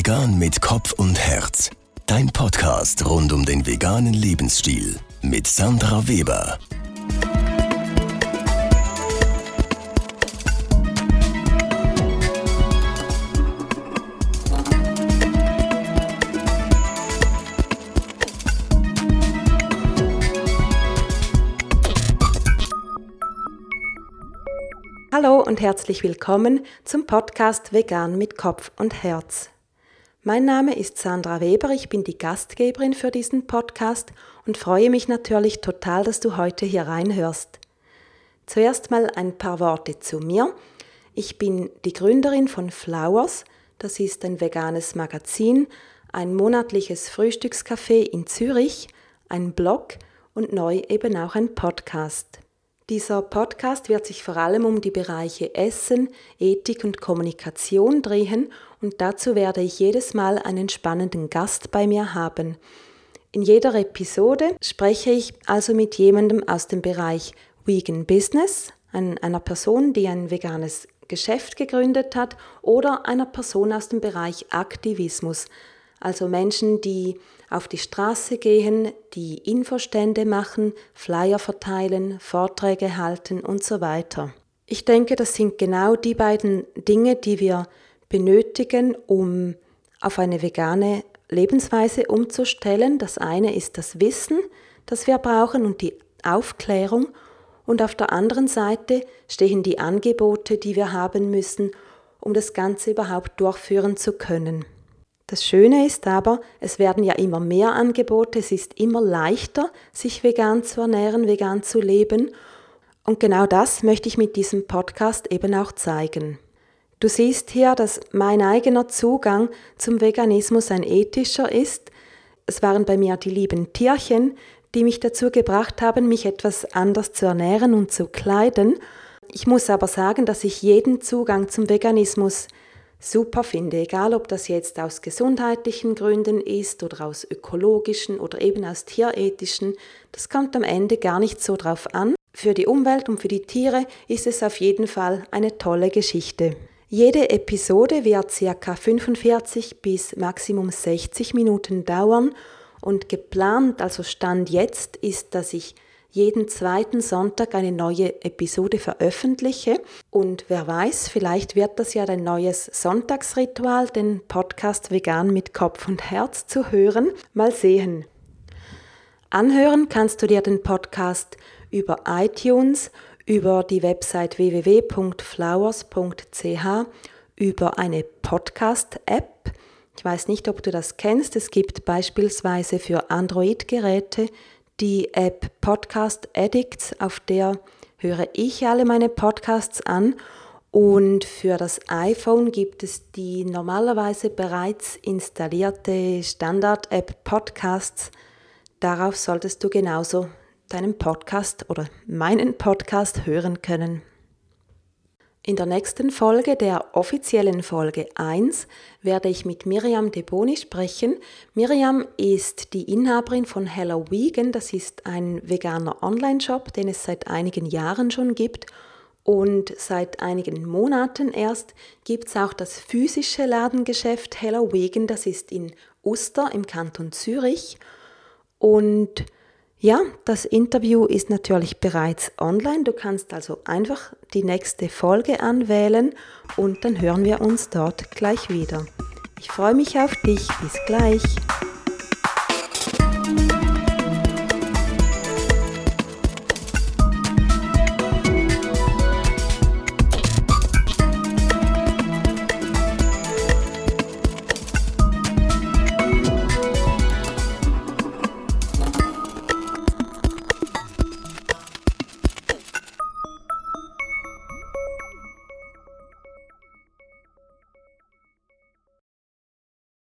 Vegan mit Kopf und Herz. Dein Podcast rund um den veganen Lebensstil mit Sandra Weber. Hallo und herzlich willkommen zum Podcast Vegan mit Kopf und Herz. Mein Name ist Sandra Weber, ich bin die Gastgeberin für diesen Podcast und freue mich natürlich total, dass du heute hier reinhörst. Zuerst mal ein paar Worte zu mir. Ich bin die Gründerin von Flowers, das ist ein veganes Magazin, ein monatliches Frühstückscafé in Zürich, ein Blog und neu eben auch ein Podcast. Dieser Podcast wird sich vor allem um die Bereiche Essen, Ethik und Kommunikation drehen und dazu werde ich jedes Mal einen spannenden Gast bei mir haben. In jeder Episode spreche ich also mit jemandem aus dem Bereich Vegan Business, einer Person, die ein veganes Geschäft gegründet hat, oder einer Person aus dem Bereich Aktivismus, also Menschen, die auf die Straße gehen, die Infostände machen, Flyer verteilen, Vorträge halten und so weiter. Ich denke, das sind genau die beiden Dinge, die wir benötigen, um auf eine vegane Lebensweise umzustellen. Das eine ist das Wissen, das wir brauchen und die Aufklärung und auf der anderen Seite stehen die Angebote, die wir haben müssen, um das Ganze überhaupt durchführen zu können. Das Schöne ist aber, es werden ja immer mehr Angebote, es ist immer leichter, sich vegan zu ernähren, vegan zu leben. Und genau das möchte ich mit diesem Podcast eben auch zeigen. Du siehst hier, dass mein eigener Zugang zum Veganismus ein ethischer ist. Es waren bei mir die lieben Tierchen, die mich dazu gebracht haben, mich etwas anders zu ernähren und zu kleiden. Ich muss aber sagen, dass ich jeden Zugang zum Veganismus super finde, egal ob das jetzt aus gesundheitlichen Gründen ist oder aus ökologischen oder eben aus tierethischen, das kommt am Ende gar nicht so drauf an. Für die Umwelt und für die Tiere ist es auf jeden Fall eine tolle Geschichte. Jede Episode wird ca. 45 bis maximum 60 Minuten dauern und geplant, also Stand jetzt, ist, dass ich jeden zweiten Sonntag eine neue Episode veröffentliche. Und wer weiß, vielleicht wird das ja dein neues Sonntagsritual, den Podcast Vegan mit Kopf und Herz zu hören. Mal sehen. Anhören kannst du dir den Podcast über iTunes, über die Website www.flowers.ch, über eine Podcast-App. Ich weiß nicht, ob du das kennst. Es gibt beispielsweise für Android-Geräte die App Podcast Addicts, auf der höre ich alle meine Podcasts an. Und für das iPhone gibt es die normalerweise bereits installierte Standard-App Podcasts. Darauf solltest du genauso deinen Podcast oder meinen Podcast hören können. In der nächsten Folge, der offiziellen Folge 1, werde ich mit Miriam Deboni sprechen. Miriam ist die Inhaberin von Hello Vegan. Das ist ein veganer Online-Shop, den es seit einigen Jahren schon gibt. Und seit einigen Monaten erst gibt es auch das physische Ladengeschäft Hello Vegan. Das ist in Uster im Kanton Zürich. Und ja, das Interview ist natürlich bereits online. Du kannst also einfach die nächste Folge anwählen und dann hören wir uns dort gleich wieder. Ich freue mich auf dich. Bis gleich.